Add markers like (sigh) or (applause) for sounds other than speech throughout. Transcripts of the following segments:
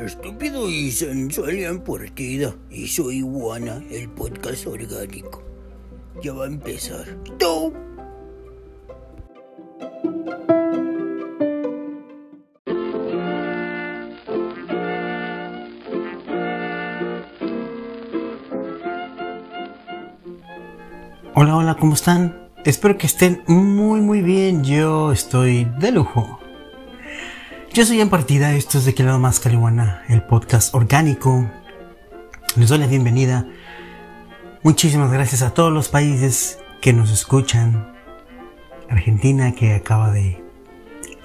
Estúpido y sensual en partida. Y soy Juana, el podcast orgánico. Ya va a empezar. ¡Tú! Hola, hola, ¿cómo están? Espero que estén muy, muy bien. Yo estoy de lujo. Yo soy en partida, esto es de que lado más Calihuana, el podcast orgánico. Les doy la bienvenida. Muchísimas gracias a todos los países que nos escuchan. Argentina que acaba de,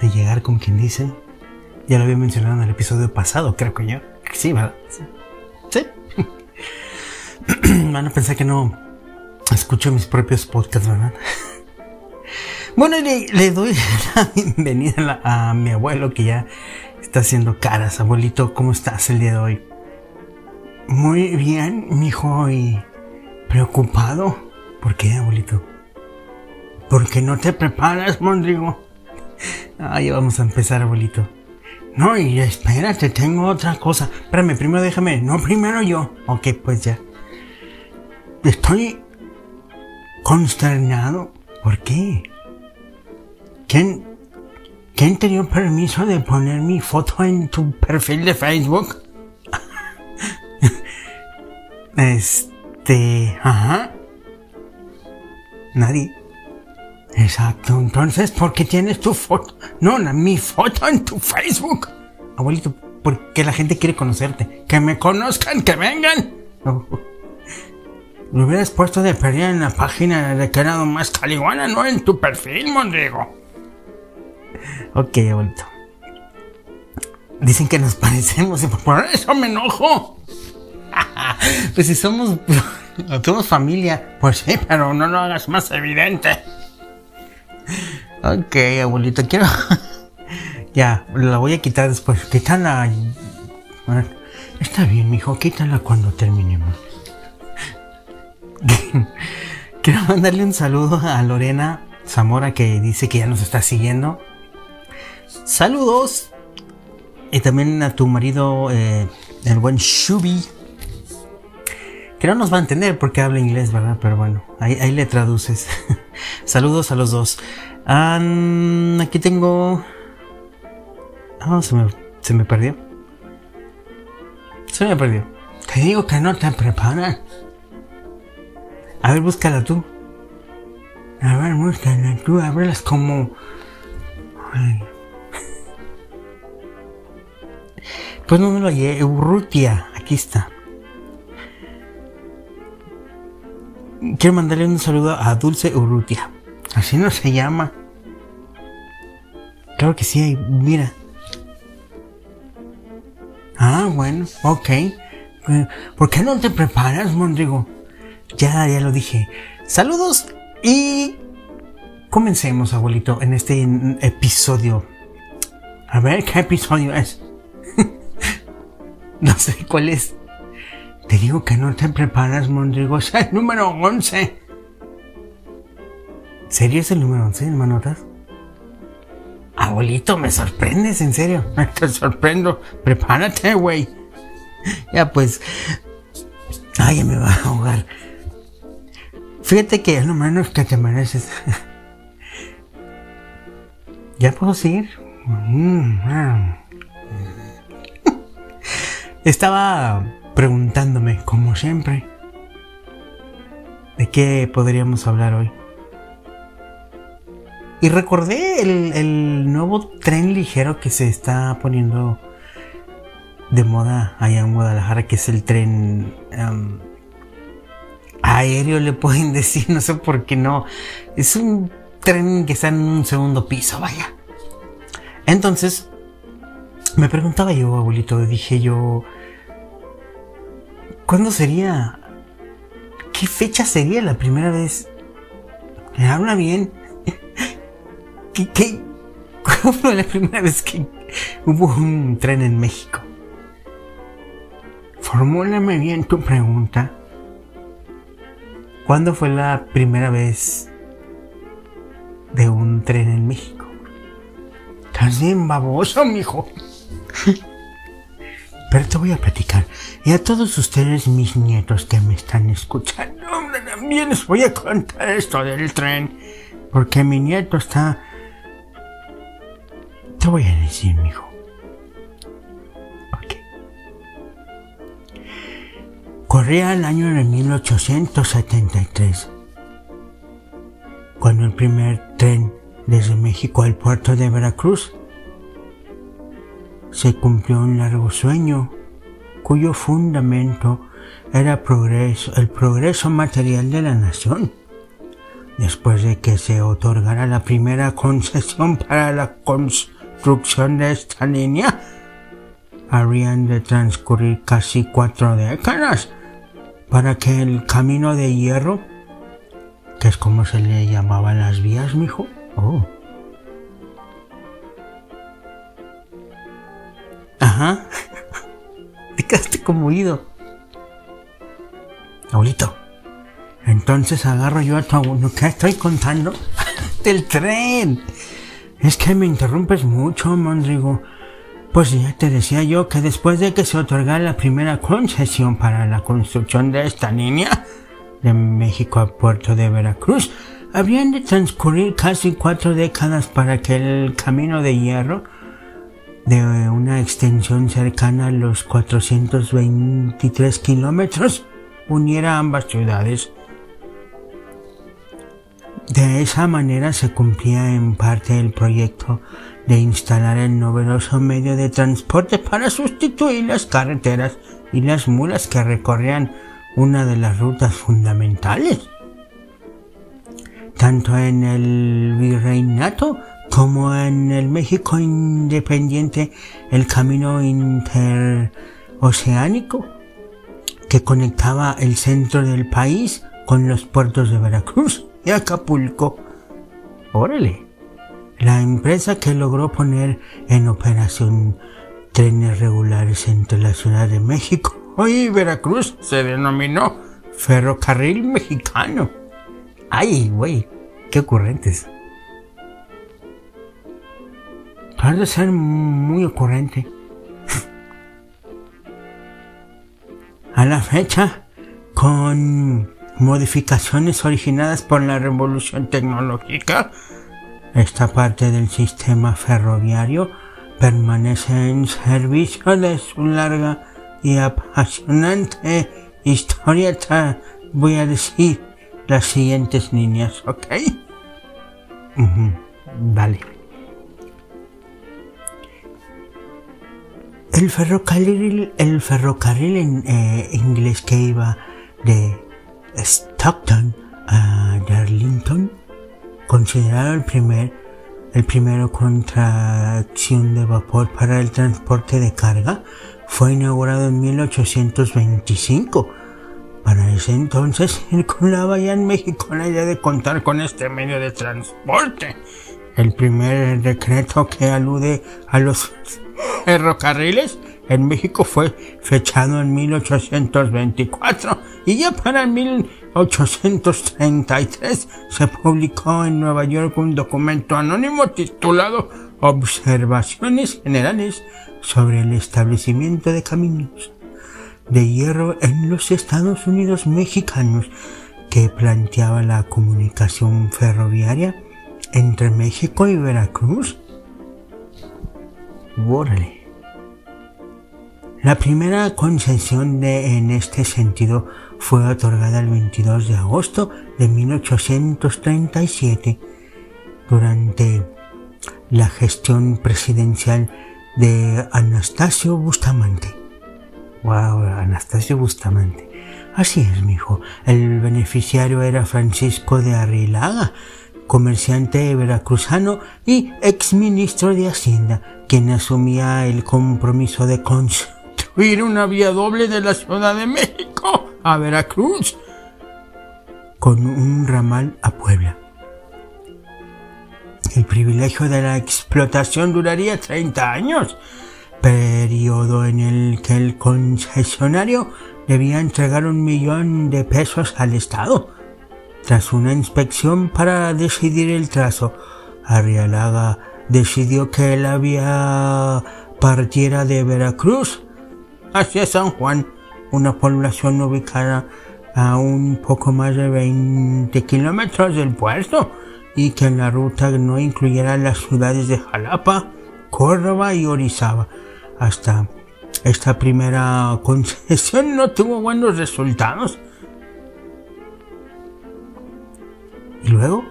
de llegar, como quien dice. Ya lo había mencionado en el episodio pasado, creo que yo. Sí, ¿verdad? Sí. (clears throat) Van a pensar que no escucho mis propios podcasts, ¿verdad? (laughs) Bueno, le, doy (laughs) la bienvenida a, a mi abuelo que ya está haciendo caras. Abuelito, ¿cómo estás el día de hoy? Muy bien, mijo, y preocupado. ¿Por qué, abuelito? ¿Por qué no te preparas, Mondrigo? (laughs) Ahí vamos a empezar, abuelito. No, y espérate, tengo otra cosa. Espérame, primero déjame. No, primero yo. Ok, pues ya. Estoy consternado. ¿Por qué? ¿Quién, ¿Quién te dio permiso de poner mi foto en tu perfil de Facebook? (laughs) este... Ajá. Nadie. Exacto. Entonces, ¿por qué tienes tu foto? No, la, mi foto en tu Facebook. Abuelito, porque la gente quiere conocerte. Que me conozcan, que vengan. (laughs) Lo hubieras puesto de perdida en la página de Quedado Más Caliguana, no en tu perfil, Mondrigo. Ok, abuelito. Dicen que nos parecemos y por eso me enojo. (laughs) pues si somos, (laughs) somos familia, pues sí, pero no lo hagas más evidente. Ok, abuelito, quiero... (laughs) ya, la voy a quitar después. Quítala. Está bien, mijo, quítala cuando terminemos. (laughs) quiero mandarle un saludo a Lorena Zamora que dice que ya nos está siguiendo. Saludos. Y también a tu marido, eh, el buen Shubi. Que no nos va a entender porque habla inglés, ¿verdad? Pero bueno, ahí, ahí le traduces. (laughs) Saludos a los dos. Aquí tengo... Oh, se me, se me perdió. Se me perdió. Te digo que no te preparas. A ver, búscala tú. A ver, búscala tú. Ábrelas como... Ay. Pues no me lo hallé. Urrutia. Aquí está. Quiero mandarle un saludo a Dulce Urrutia. Así no se llama. Claro que sí, mira. Ah, bueno, ok. ¿Por qué no te preparas, Mondrigo? Ya, ya lo dije. Saludos y comencemos, abuelito, en este episodio. A ver, ¿qué episodio es? (laughs) no sé cuál es. Te digo que no te preparas, Mondrigo. (laughs) Es el número 11. ¿Serio es el número 11, hermanotas? Abuelito, me sorprendes, en serio. (laughs) Te sorprendo. Prepárate, güey. Ya pues. Ay, ya me va a ahogar. Fíjate que es lo menos que te mereces. (laughs) ¿Ya puedo seguir? Estaba preguntándome, como siempre, de qué podríamos hablar hoy. Y recordé el, el, nuevo tren ligero que se está poniendo de moda allá en Guadalajara, que es el tren aéreo, le pueden (laughs) decir, no sé por qué no. Es un tren que está en un segundo piso, vaya. Entonces, me preguntaba yo, abuelito, dije yo, ¿cuándo sería? ¿Qué fecha sería la primera vez? ¿Me habla bien? (laughs) ¿Qué, qué? ¿Cuándo fue la primera vez que hubo un tren en México? Formúlame bien tu pregunta. ¿Cuándo fue la primera vez de un tren en México. Estás bien baboso, mijo. (laughs) Pero te voy a platicar. Y a todos ustedes, mis nietos que me están escuchando, también les voy a contar esto del tren. Porque mi nieto está... Te voy a decir, mijo. Corría el año de 1873. Cuando el primer tren desde México al puerto de Veracruz se cumplió un largo sueño cuyo fundamento era el progreso material de la nación. Después de que se otorgara la primera concesión para la construcción de esta línea, habrían de transcurrir casi cuatro décadas para que el camino de hierro, que es como se le llamaban las vías, mijo, oh, Ajá. (laughs) Te quedaste como oído. Abuelito. Entonces agarro yo a tu abuelo. ¿Qué estoy contando? (laughs) Del tren. Es que me interrumpes mucho, Mondrigo. Pues ya te decía yo que después de que se otorgara la primera concesión para la construcción de esta línea de México a Puerto de Veracruz, habrían de transcurrir casi cuatro décadas para que el camino de hierro de una extensión cercana a los 423 kilómetros uniera ambas ciudades. De esa manera se cumplía en parte el proyecto de instalar el novedoso medio de transporte para sustituir las carreteras y las mulas que recorrían una de las rutas fundamentales. Tanto en el virreinato como en el México independiente el camino interoceánico que conectaba el centro del país con los puertos de Veracruz y Acapulco. Órale. La empresa que logró poner en operación trenes regulares entre la Ciudad de México y Veracruz se denominó Ferrocarril Mexicano. Ay, güey, qué ocurrentes. de ser muy ocurrente. (laughs) A la fecha, con modificaciones originadas por la revolución tecnológica, esta parte del sistema ferroviario permanece en servicio de su larga y apasionante historia. Voy a decir las siguientes líneas, ¿ok? Vale. El ferrocarril, el ferrocarril en eh, inglés que iba de Stockton a Darlington, considerado el primer, el primero con tracción de vapor para el transporte de carga, fue inaugurado en 1825. Para ese entonces (laughs) circulaba ya en México la idea de contar con este medio de transporte. El primer decreto que alude a los ferrocarriles en México fue fechado en 1824 y ya para 1833 se publicó en Nueva York un documento anónimo titulado Observaciones Generales sobre el establecimiento de caminos de hierro en los Estados Unidos mexicanos que planteaba la comunicación ferroviaria entre México y Veracruz la primera concesión de, en este sentido fue otorgada el 22 de agosto de 1837 durante la gestión presidencial de Anastasio Bustamante. Wow, Anastasio Bustamante. Así es, mijo. El beneficiario era Francisco de Arrilaga, comerciante veracruzano y exministro de Hacienda, quien asumía el compromiso de construir una vía doble de la Ciudad de México a Veracruz, con un ramal a Puebla. El privilegio de la explotación duraría 30 años, periodo en el que el concesionario debía entregar un millón de pesos al Estado tras una inspección para decidir el trazo, Arrialaga decidió que la vía partiera de Veracruz hacia San Juan, una población ubicada a un poco más de 20 kilómetros del puerto y que la ruta no incluyera las ciudades de Jalapa, Córdoba y Orizaba. Hasta esta primera (laughs) concesión no tuvo buenos resultados. ¿Y luego?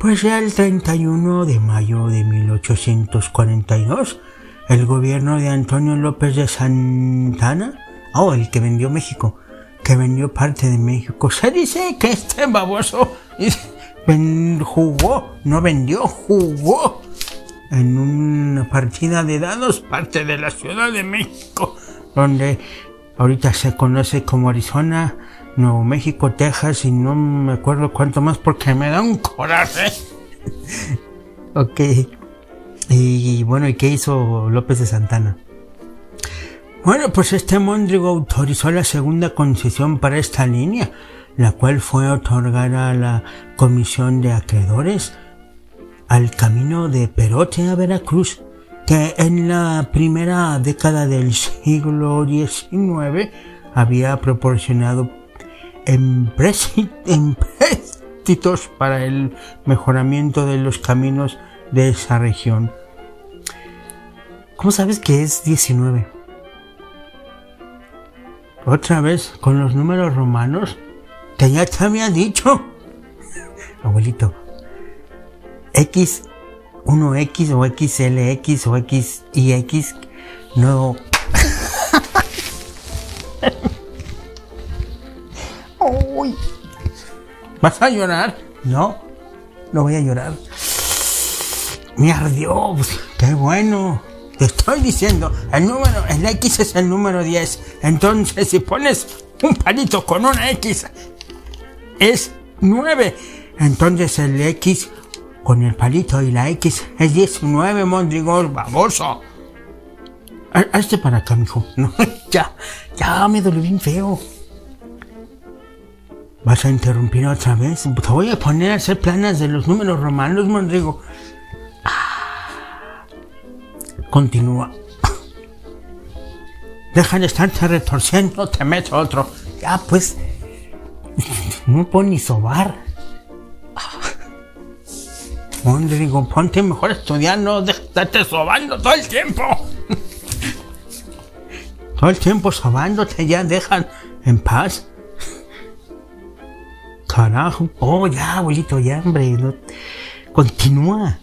Pues ya el 31 de mayo de 1842, el gobierno de Antonio López de Santana, oh, el que vendió México, que vendió parte de México, se dice que este baboso jugó, no vendió, jugó en una partida de dados parte de la Ciudad de México, donde ahorita se conoce como Arizona, Nuevo México, Texas y no me acuerdo cuánto más porque me da un coraje. (laughs) ok. Y bueno, ¿y qué hizo López de Santana? Bueno, pues este Mondrigo autorizó la segunda concesión para esta línea, la cual fue otorgada a la Comisión de Acreedores al camino de Perote a Veracruz, que en la primera década del siglo XIX había proporcionado (laughs) empréstitos para el mejoramiento de los caminos de esa región. ¿Cómo sabes que es 19? Otra vez con los números romanos que ya te había dicho. (laughs) Abuelito, X, 1X o XLX o X y X no (laughs) ¿Vas a llorar? No, no voy a llorar. Me ardió, pues, qué bueno. Te estoy diciendo, el número, el X es el número 10. Entonces, si pones un palito con una X, es 9. Entonces, el X con el palito y la X es 19, Mondrigol, baboso. Hazte para acá, mijo. (laughs) No, ya, ya me dolió bien feo. ¿Vas a interrumpir otra vez? Te voy a poner a hacer planas de los números romanos, Mondrigo. Continúa. Deja de estarte retorciendo, te meto otro. Ya, pues. No puedo ni sobar. Mondrigo, ponte mejor estudiar, no sobando todo el tiempo. todo el tiempo sobándote, ya dejan en paz. Carajo. Oh, ya, abuelito, ya, hombre. Continúa.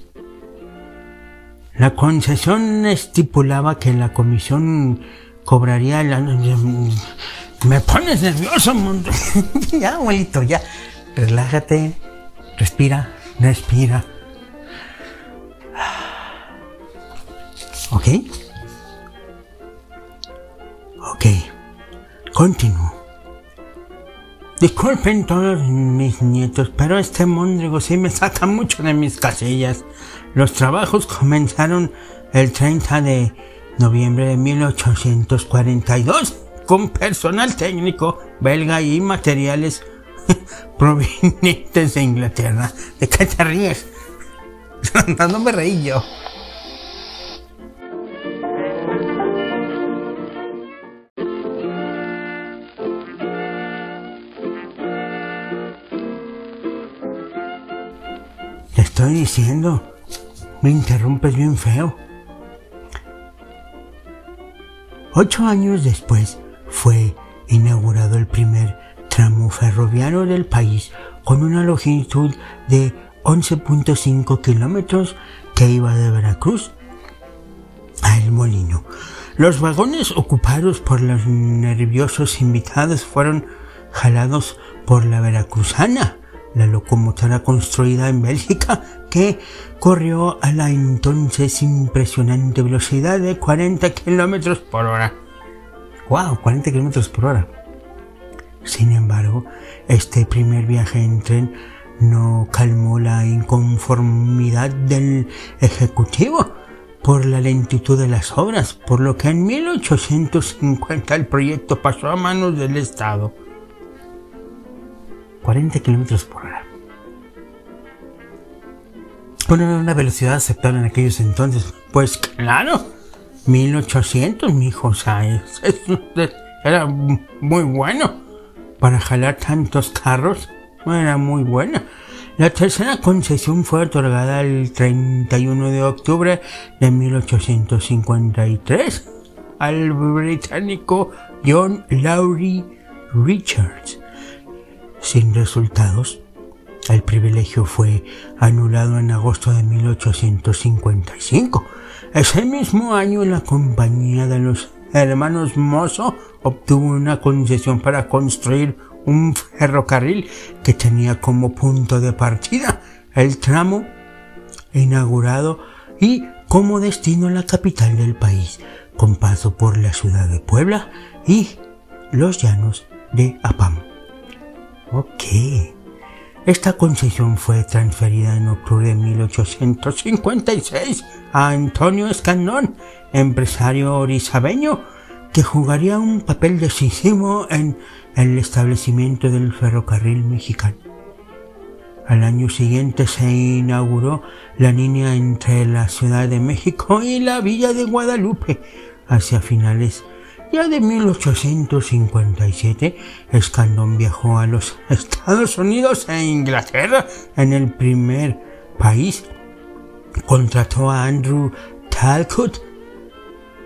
La concesión estipulaba que la comisión cobraría la... Me pones nervioso, mundo. (laughs) ya, abuelito, ya. Relájate. Respira, respira. ¿Ok? Ok. Continúo. Disculpen todos mis nietos, pero este mondrigo sí me saca mucho de mis casillas. Los trabajos comenzaron el 30 de noviembre de 1842 con personal técnico belga y materiales (laughs) provenientes de Inglaterra. ¿De qué te ríes? (laughs) no me reí yo. estoy diciendo. Me interrumpes bien feo. Ocho años después fue inaugurado el primer tramo ferroviario del país con una longitud de 11.5 kilómetros que iba de Veracruz a El Molino. Los vagones ocupados por los nerviosos invitados fueron jalados por la veracruzana la locomotora construida en Bélgica que corrió a la entonces impresionante velocidad de 40 kilómetros por hora. ¡Wow! 40 kilómetros por hora. Sin embargo, este primer viaje en tren no calmó la inconformidad del ejecutivo por la lentitud de las obras, por lo que en 1850 el proyecto pasó a manos del Estado. 40 kilómetros por hora. poner una velocidad aceptable en aquellos entonces. Pues claro, 1800, mijo, o sea, era muy bueno. Para jalar tantos carros, era muy buena. La tercera concesión fue otorgada el 31 de octubre de 1853 al británico John Lowry Richards. Sin resultados, el privilegio fue anulado en agosto de 1855. Ese mismo año la compañía de los hermanos Mozo obtuvo una concesión para construir un ferrocarril que tenía como punto de partida el tramo inaugurado y como destino la capital del país, con paso por la ciudad de Puebla y los llanos de Apam. Ok. Esta concesión fue transferida en octubre de 1856 a Antonio Escandón, empresario orizabeño, que jugaría un papel decisivo en el establecimiento del ferrocarril mexicano. Al año siguiente se inauguró la línea entre la Ciudad de México y la Villa de Guadalupe. Hacia finales ya de 1857, Escandón viajó a los (laughs) Estados Unidos e Inglaterra en el primer país. Contrató a Andrew Talcott,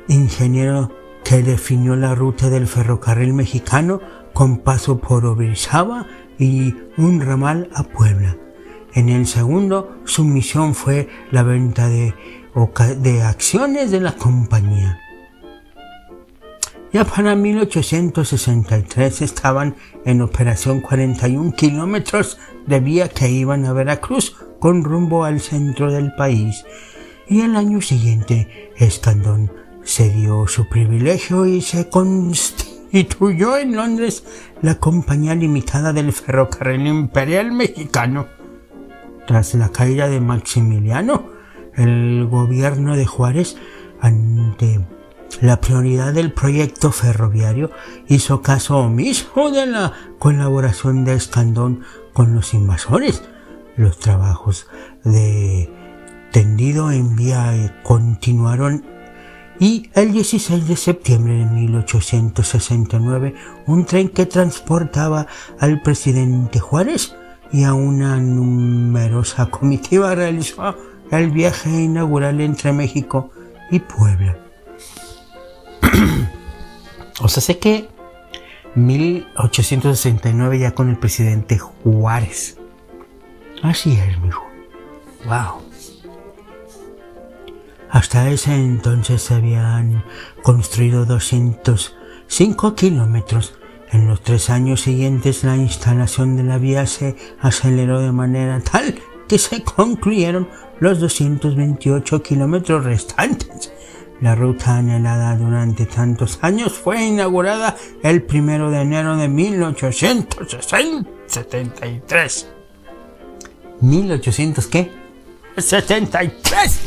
ingeniero que definió la ruta del ferrocarril mexicano con paso por Orizaba y un ramal a Puebla. En el segundo, su misión fue la venta de acciones de la compañía. Ya para 1863 estaban en operación 41 kilómetros de vía que iban a Veracruz con rumbo al centro del país. Y el año siguiente, Escandón cedió su privilegio y se constituyó en Londres la Compañía Limitada del Ferrocarril Imperial Mexicano. Tras la caída de Maximiliano, el gobierno de Juárez, ante la prioridad del proyecto ferroviario hizo caso omiso de la colaboración de Escandón con los invasores. Los trabajos de tendido en vía continuaron y el 16 de septiembre de 1869 un tren que transportaba al presidente Juárez y a una numerosa comitiva realizó el viaje inaugural entre México y Puebla. (clears throat) o sea, sé que 1869 ya con el presidente Juárez. Así es, mijo. Wow. Hasta ese entonces se habían construido 205 kilómetros. En los tres años siguientes la instalación de la vía se aceleró de manera tal que se concluyeron los 228 kilómetros restantes. La ruta anhelada durante tantos años fue inaugurada el primero de enero de 1873. ¿1800 qué? ¡73!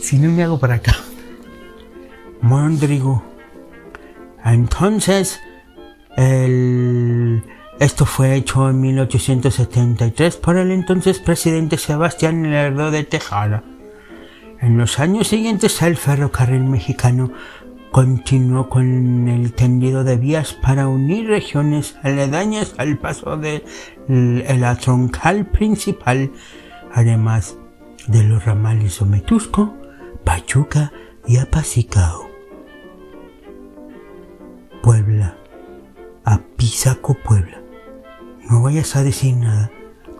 si no me hago para acá. Mondrigo. Entonces, el... esto fue hecho en 1873 por el entonces presidente Sebastián Lerdo de Tejada. En los años siguientes el ferrocarril mexicano continuó con el tendido de vías para unir regiones aledañas al paso de la troncal principal, además de los ramales Ometusco, Pachuca y Apacicao. Puebla, Apizaco, Puebla. No vayas a decir nada,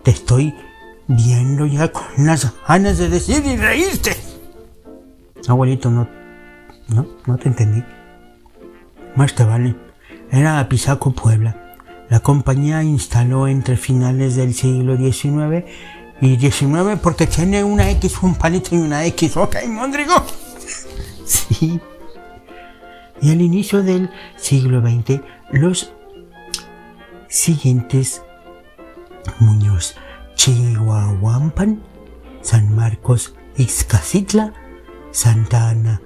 te estoy viendo ya con las ganas de decir y reírte. Abuelito, no, no, no te entendí. Más te vale. Era Apizaco, Puebla. La compañía instaló entre finales del siglo XIX y XIX porque tiene una X, un palito y una X. Ok, Mondrigo. (laughs) Sí. Y al inicio del siglo XX, los siguientes Muñoz, Chihuahuampan, San Marcos, Ixcacitla, Santa Ana,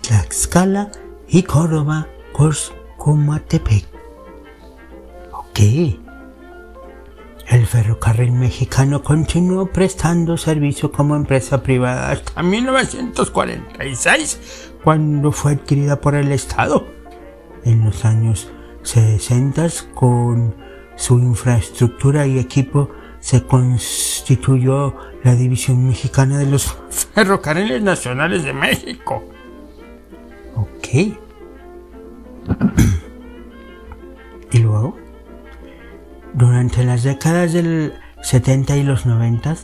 Tlaxcala y Córdoba, Coscomatepec. Ok. el ferrocarril mexicano continuó prestando servicio como empresa privada hasta 1946, cuando fue adquirida por el Estado. En los años 60, con su infraestructura y equipo, se constituyó la División Mexicana de los Ferrocarriles Nacionales de México. Ok. (clears throat) ¿Y luego? Durante las décadas del 70 y los 90,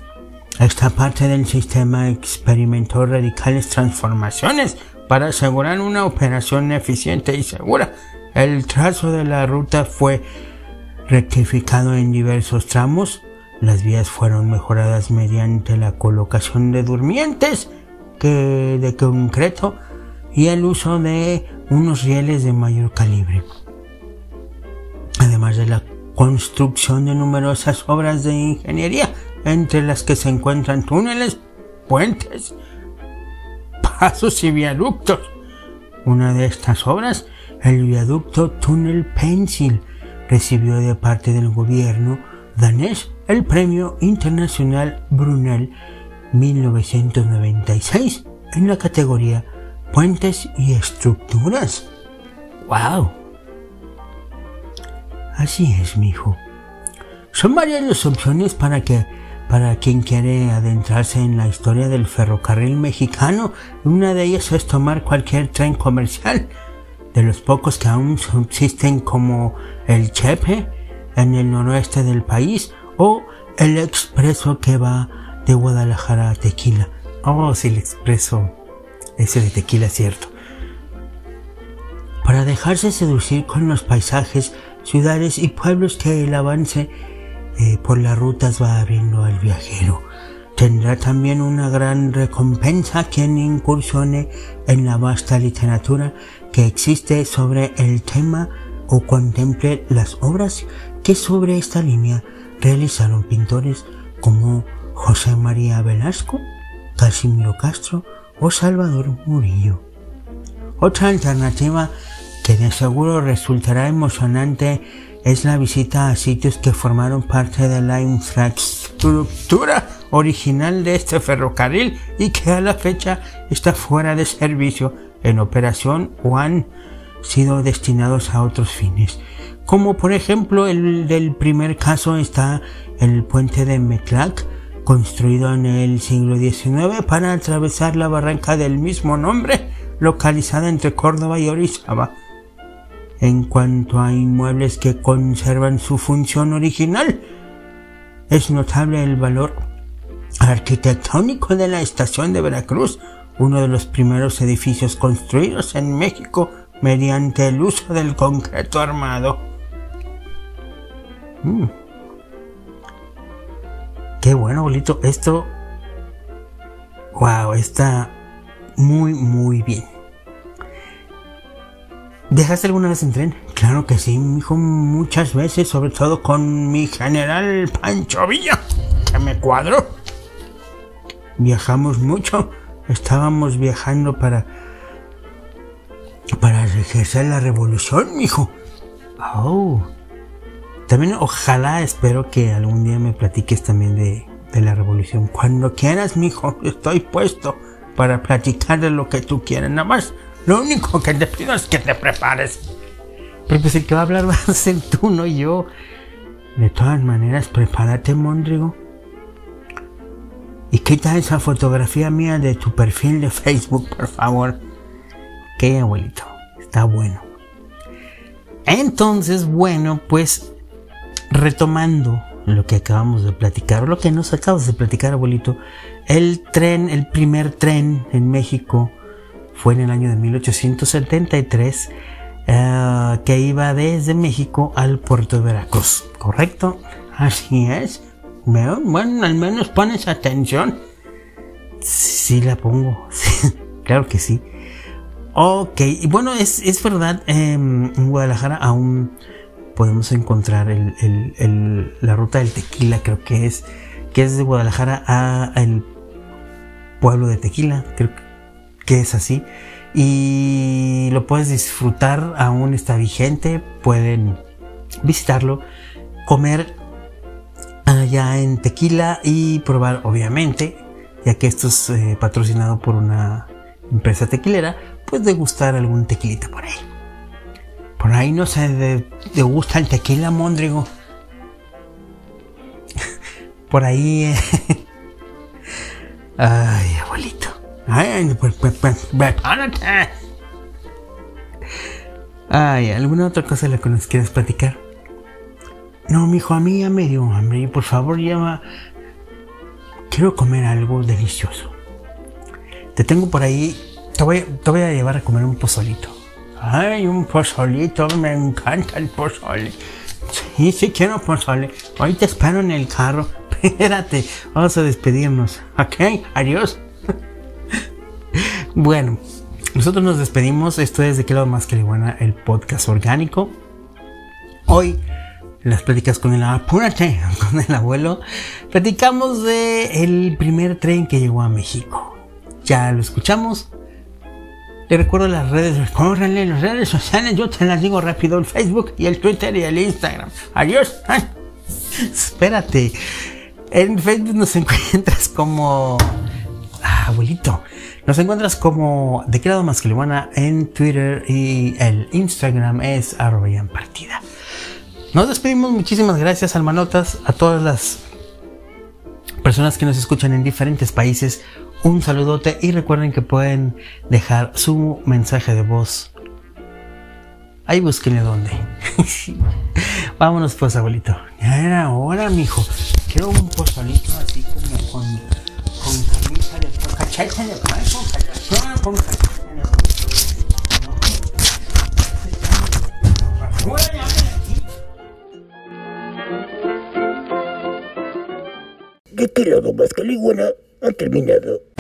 esta parte del sistema experimentó radicales transformaciones para asegurar una operación eficiente y segura. El trazo de la ruta fue rectificado en diversos tramos, las vías fueron mejoradas mediante la colocación de durmientes de concreto y el uso de unos rieles de mayor calibre. Además de la construcción de numerosas obras de ingeniería, entre las que se encuentran túneles, puentes, pasos y viaductos. Una de estas obras, el viaducto Tunnel Pencil, recibió de parte del gobierno danés el Premio Internacional Brunel 1996 en la categoría Puentes y Estructuras. ¡Wow! Así es, mijo. Son varias las opciones para que para quien quiere adentrarse en la historia del ferrocarril mexicano. Una de ellas es tomar cualquier tren comercial, de los pocos que aún subsisten como el Chepe en el noroeste del país o el expreso que va de Guadalajara a Tequila. Oh, sí, el expreso ese de Tequila, cierto. Para dejarse seducir con los paisajes ciudades y pueblos que el avance eh, por las rutas va abriendo al viajero. Tendrá también una gran recompensa quien incursione en la vasta literatura que existe sobre el tema o contemple las obras que sobre esta línea realizaron pintores como José María Velasco, Casimiro Castro o Salvador Murillo. Otra alternativa que de seguro resultará emocionante es la visita a sitios que formaron parte de la infraestructura original de este ferrocarril y que a la fecha está fuera de servicio en operación o han sido destinados a otros fines. Como por ejemplo el del primer caso está el puente de Metlac, construido en el siglo XIX para atravesar la barranca del mismo nombre, localizada entre Córdoba y Orizaba en cuanto a inmuebles que conservan su función original. Es notable el valor arquitectónico de la estación de Veracruz, uno de los primeros edificios construidos en México mediante el uso del concreto armado. Mm. Qué bueno, bolito. Esto... Wow, está muy, muy bien. ¿Dejaste alguna vez en tren? Claro que sí, hijo, muchas veces, sobre todo con mi general Pancho Villa, que me cuadró. Viajamos mucho, estábamos viajando para para ejercer la revolución, mijo. Oh. También ojalá, espero que algún día me platiques también de, de la revolución. Cuando quieras, mijo, (laughs) estoy puesto para platicar de lo que tú quieras. Nada más lo único que te pido es que te prepares. Pero pues el que va a hablar (laughs) va a ser tú, no yo. De todas maneras, prepárate, Mondrigo. Y quita esa fotografía mía de tu perfil de Facebook, por favor. Qué abuelito, está bueno. Entonces, bueno, pues retomando lo que acabamos de platicar, lo que nos acabas de platicar, abuelito, el tren, el primer tren en México fue en el año de 1873 eh, que iba desde México al puerto de Veracruz, ¿correcto? Así es. Bueno, al menos pones atención. Sí, la pongo. (laughs) claro que sí. Ok, y bueno, es, es verdad, em, en Guadalajara aún podemos encontrar la ruta del tequila, creo que es, que es de Guadalajara a el pueblo de Tequila, creo que es así. Y lo puedes disfrutar, aún está vigente, pueden visitarlo, comer allá en Tequila y probar, obviamente, ya que esto es eh, patrocinado por una empresa tequilera, pues degustar algún tequilita por ahí. Por ahí no se degusta el tequila, Mondrigo. por ahí. Eh, (laughs) ay, abuelito. Ay, pues, pues, pues, Ay, ¿alguna otra cosa la que nos quieres platicar? No, mijo, a mí ya me dio hambre por favor llama. Quiero comer algo delicioso. Te tengo por ahí. Te voy, te voy a llevar a comer un pozolito. Ay, un pozolito, me encanta el pozole. Sí, sí quiero pozole. Hoy te espero en el carro. (laughs) Espérate, vamos a despedirnos. Ok, adiós. (laughs) bueno, nosotros nos despedimos. Esto es de qué lado más que buena, el podcast orgánico. Hoy las pláticas con el (laughs) con el abuelo, platicamos de el primer tren que llegó a México. Ya lo escuchamos. Le recuerdo las redes, córranle las redes sociales, yo te las digo rápido, el Facebook y el Twitter y el Instagram. Adiós. espérate. En Facebook nos (laughs) encuentras como ah, abuelito. Nos encuentras como de más que en Twitter y el Instagram es arroba partida. Nos despedimos, muchísimas gracias almanotas, a todas las personas que nos escuchan en diferentes países. Un saludote y recuerden que pueden dejar su mensaje de voz. Ahí búsquenle dónde. (laughs) Vámonos pues, abuelito. Ya era hora, mijo. Quiero un pozolito así como con, con camisa de cachete de con cachete ¿De qué lado más que ha terminado?